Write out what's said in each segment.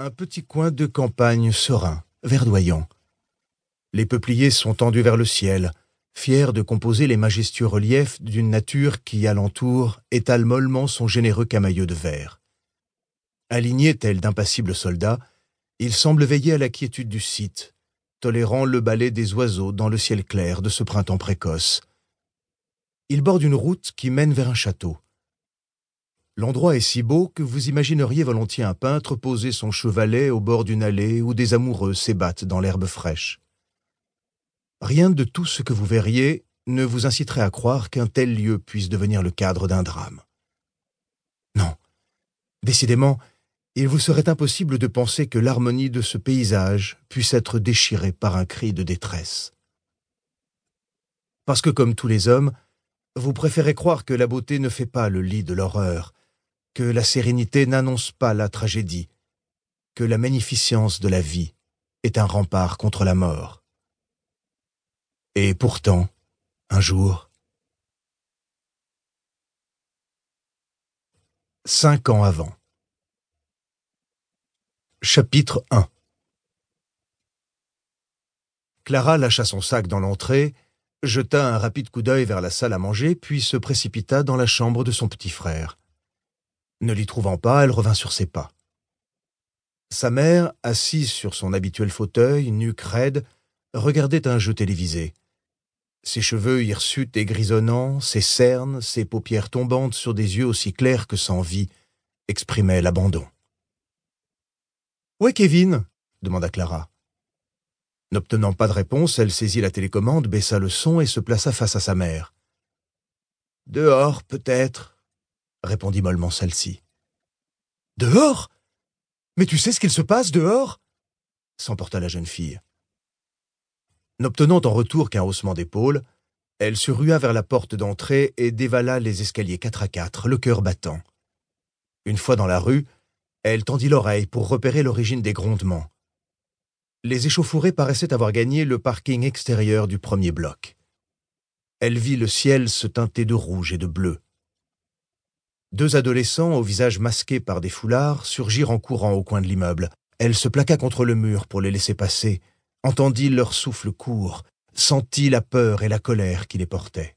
Un petit coin de campagne serein, verdoyant. Les peupliers sont tendus vers le ciel, fiers de composer les majestueux reliefs d'une nature qui, alentour, étale mollement son généreux camailleux de verre. Alignés tels d'impassibles soldats, ils semblent veiller à la quiétude du site, tolérant le balai des oiseaux dans le ciel clair de ce printemps précoce. Ils bordent une route qui mène vers un château. L'endroit est si beau que vous imagineriez volontiers un peintre poser son chevalet au bord d'une allée où des amoureux s'ébattent dans l'herbe fraîche. Rien de tout ce que vous verriez ne vous inciterait à croire qu'un tel lieu puisse devenir le cadre d'un drame. Non. Décidément, il vous serait impossible de penser que l'harmonie de ce paysage puisse être déchirée par un cri de détresse. Parce que, comme tous les hommes, vous préférez croire que la beauté ne fait pas le lit de l'horreur, que la sérénité n'annonce pas la tragédie, que la magnificence de la vie est un rempart contre la mort. Et pourtant, un jour, cinq ans avant. Chapitre 1 Clara lâcha son sac dans l'entrée, jeta un rapide coup d'œil vers la salle à manger, puis se précipita dans la chambre de son petit frère. Ne l'y trouvant pas, elle revint sur ses pas. Sa mère, assise sur son habituel fauteuil, nuque raide, regardait un jeu télévisé. Ses cheveux hirsutes et grisonnants, ses cernes, ses paupières tombantes sur des yeux aussi clairs que sans vie, exprimaient l'abandon. Où est Kevin demanda Clara. N'obtenant pas de réponse, elle saisit la télécommande, baissa le son et se plaça face à sa mère. Dehors, peut-être, répondit mollement celle-ci. Dehors? Mais tu sais ce qu'il se passe dehors? s'emporta la jeune fille. N'obtenant en retour qu'un haussement d'épaules, elle se rua vers la porte d'entrée et dévala les escaliers quatre à quatre, le cœur battant. Une fois dans la rue, elle tendit l'oreille pour repérer l'origine des grondements. Les échauffourées paraissaient avoir gagné le parking extérieur du premier bloc. Elle vit le ciel se teinter de rouge et de bleu. Deux adolescents, au visage masqué par des foulards, surgirent en courant au coin de l'immeuble. Elle se plaqua contre le mur pour les laisser passer, entendit leur souffle court, sentit la peur et la colère qui les portaient.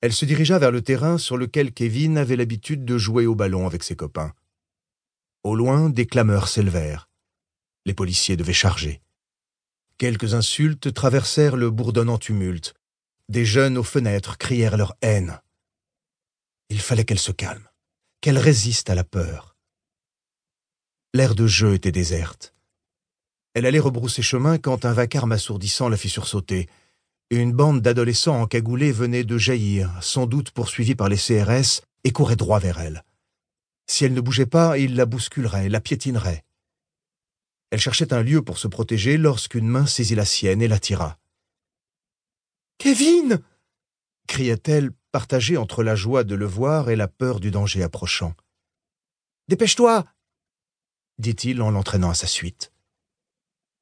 Elle se dirigea vers le terrain sur lequel Kevin avait l'habitude de jouer au ballon avec ses copains. Au loin, des clameurs s'élevèrent. Les policiers devaient charger. Quelques insultes traversèrent le bourdonnant tumulte. Des jeunes aux fenêtres crièrent leur haine. Il fallait qu'elle se calme, qu'elle résiste à la peur. L'air de jeu était déserte. Elle allait rebrousser chemin quand un vacarme assourdissant la fit sursauter. Une bande d'adolescents encagoulés venait de jaillir, sans doute poursuivis par les CRS, et courait droit vers elle. Si elle ne bougeait pas, ils la bousculeraient, la piétineraient. Elle cherchait un lieu pour se protéger lorsqu'une main saisit la sienne et la tira. Kevin cria-t-elle, partagée entre la joie de le voir et la peur du danger approchant. Dépêche-toi dit-il en l'entraînant à sa suite.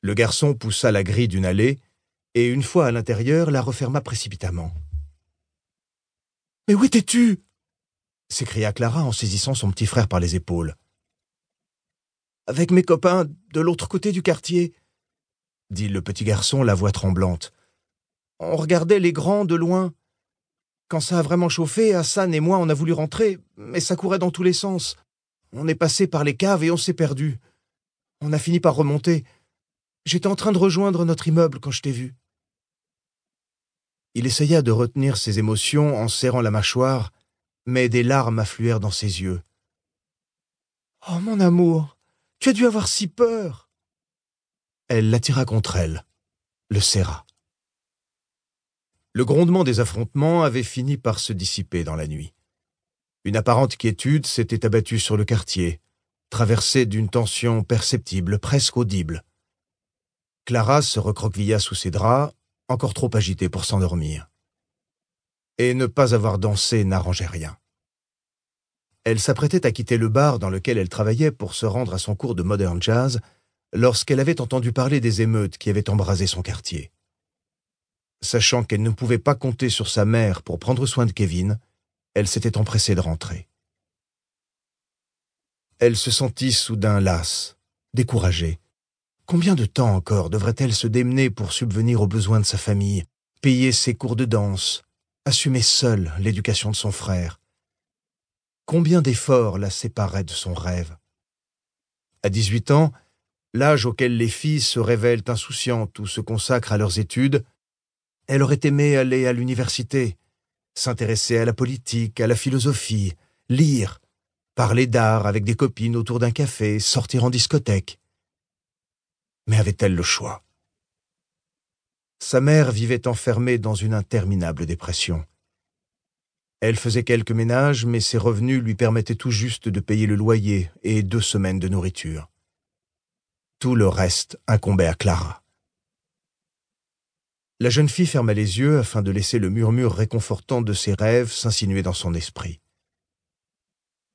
Le garçon poussa la grille d'une allée et, une fois à l'intérieur, la referma précipitamment. Mais où étais-tu s'écria Clara en saisissant son petit frère par les épaules. Avec mes copains de l'autre côté du quartier, dit le petit garçon, la voix tremblante. On regardait les grands de loin. Quand ça a vraiment chauffé, Hassan et moi, on a voulu rentrer, mais ça courait dans tous les sens. On est passé par les caves et on s'est perdu. On a fini par remonter. J'étais en train de rejoindre notre immeuble quand je t'ai vu. Il essaya de retenir ses émotions en serrant la mâchoire, mais des larmes affluèrent dans ses yeux. Oh, mon amour, tu as dû avoir si peur. Elle l'attira contre elle, le serra. Le grondement des affrontements avait fini par se dissiper dans la nuit. Une apparente quiétude s'était abattue sur le quartier, traversée d'une tension perceptible, presque audible. Clara se recroquevilla sous ses draps, encore trop agitée pour s'endormir. Et ne pas avoir dansé n'arrangeait rien. Elle s'apprêtait à quitter le bar dans lequel elle travaillait pour se rendre à son cours de modern jazz lorsqu'elle avait entendu parler des émeutes qui avaient embrasé son quartier. Sachant qu'elle ne pouvait pas compter sur sa mère pour prendre soin de Kevin, elle s'était empressée de rentrer. Elle se sentit soudain lasse, découragée. Combien de temps encore devrait-elle se démener pour subvenir aux besoins de sa famille, payer ses cours de danse, assumer seule l'éducation de son frère? Combien d'efforts la séparaient de son rêve? À dix-huit ans, l'âge auquel les filles se révèlent insouciantes ou se consacrent à leurs études, elle aurait aimé aller à l'université, s'intéresser à la politique, à la philosophie, lire, parler d'art avec des copines autour d'un café, sortir en discothèque. Mais avait-elle le choix? Sa mère vivait enfermée dans une interminable dépression. Elle faisait quelques ménages, mais ses revenus lui permettaient tout juste de payer le loyer et deux semaines de nourriture. Tout le reste incombait à Clara. La jeune fille ferma les yeux afin de laisser le murmure réconfortant de ses rêves s'insinuer dans son esprit.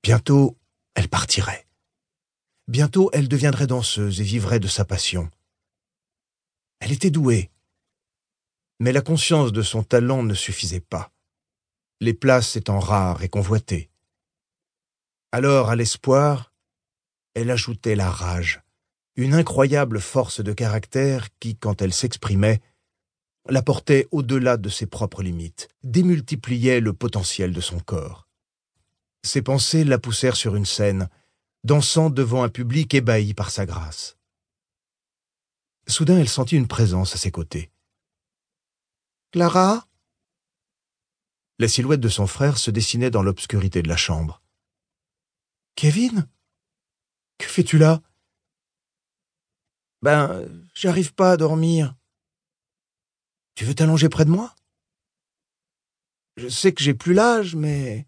Bientôt, elle partirait. Bientôt, elle deviendrait danseuse et vivrait de sa passion. Elle était douée. Mais la conscience de son talent ne suffisait pas, les places étant rares et convoitées. Alors, à l'espoir, elle ajoutait la rage, une incroyable force de caractère qui, quand elle s'exprimait, la portait au-delà de ses propres limites, démultipliait le potentiel de son corps. Ses pensées la poussèrent sur une scène, dansant devant un public ébahi par sa grâce. Soudain, elle sentit une présence à ses côtés. Clara? La silhouette de son frère se dessinait dans l'obscurité de la chambre. Kevin? Que fais-tu là? Ben, j'arrive pas à dormir. Tu veux t'allonger près de moi? Je sais que j'ai plus l'âge, mais...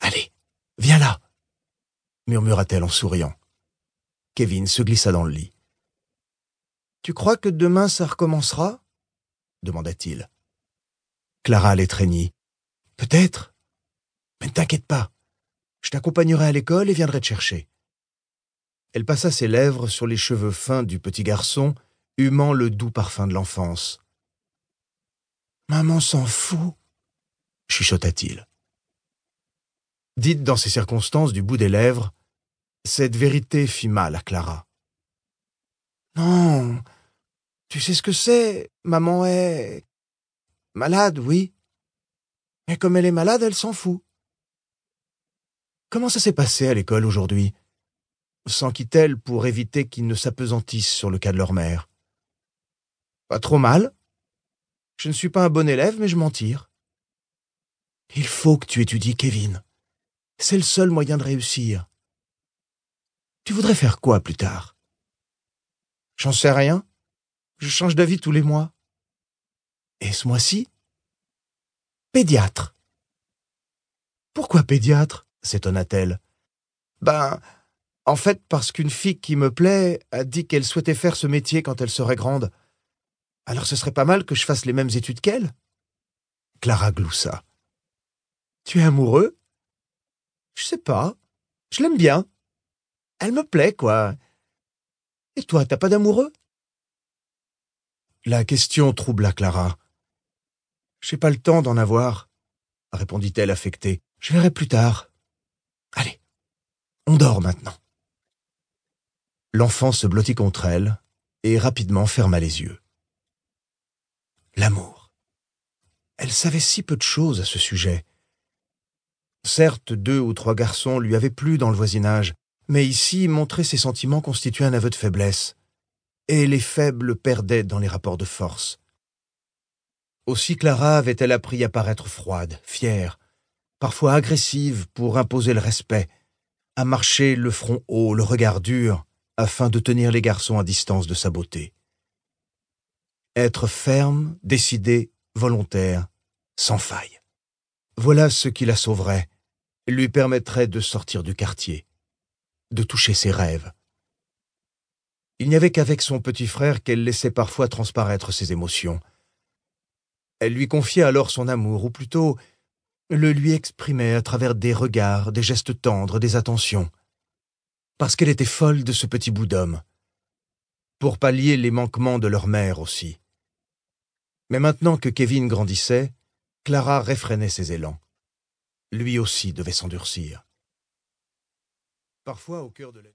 Allez, viens là, murmura-t-elle en souriant. Kevin se glissa dans le lit. Tu crois que demain ça recommencera? demanda-t-il. Clara l'étreignit. Peut-être? Mais ne t'inquiète pas. Je t'accompagnerai à l'école et viendrai te chercher. Elle passa ses lèvres sur les cheveux fins du petit garçon humant le doux parfum de l'enfance. Maman s'en fout, chuchota-t-il. Dite dans ces circonstances du bout des lèvres, cette vérité fit mal à Clara. Non, tu sais ce que c'est, maman est malade, oui. Mais comme elle est malade, elle s'en fout. Comment ça s'est passé à l'école aujourd'hui? S'en quitte-t-elle pour éviter qu'ils ne s'apesantissent sur le cas de leur mère? Pas trop mal. Je ne suis pas un bon élève, mais je m'en tire. Il faut que tu étudies, Kevin. C'est le seul moyen de réussir. Tu voudrais faire quoi plus tard? J'en sais rien. Je change d'avis tous les mois. Et ce mois-ci? Pédiatre. Pourquoi pédiatre? s'étonna-t-elle. Ben, en fait, parce qu'une fille qui me plaît a dit qu'elle souhaitait faire ce métier quand elle serait grande. Alors ce serait pas mal que je fasse les mêmes études qu'elle? Clara gloussa. Tu es amoureux? Je sais pas. Je l'aime bien. Elle me plaît, quoi. Et toi, t'as pas d'amoureux? La question troubla Clara. J'ai pas le temps d'en avoir, répondit-elle affectée. Je verrai plus tard. Allez, on dort maintenant. L'enfant se blottit contre elle et rapidement ferma les yeux l'amour. Elle savait si peu de choses à ce sujet. Certes, deux ou trois garçons lui avaient plu dans le voisinage, mais ici, montrer ses sentiments constituait un aveu de faiblesse, et les faibles perdaient dans les rapports de force. Aussi Clara avait-elle appris à paraître froide, fière, parfois agressive pour imposer le respect, à marcher le front haut, le regard dur, afin de tenir les garçons à distance de sa beauté. Être ferme, décidé, volontaire, sans faille. Voilà ce qui la sauverait, lui permettrait de sortir du quartier, de toucher ses rêves. Il n'y avait qu'avec son petit frère qu'elle laissait parfois transparaître ses émotions. Elle lui confiait alors son amour, ou plutôt le lui exprimait à travers des regards, des gestes tendres, des attentions. Parce qu'elle était folle de ce petit bout d'homme. Pour pallier les manquements de leur mère aussi. Mais maintenant que Kevin grandissait, Clara réfrénait ses élans. Lui aussi devait s'endurcir. Parfois, au cœur de la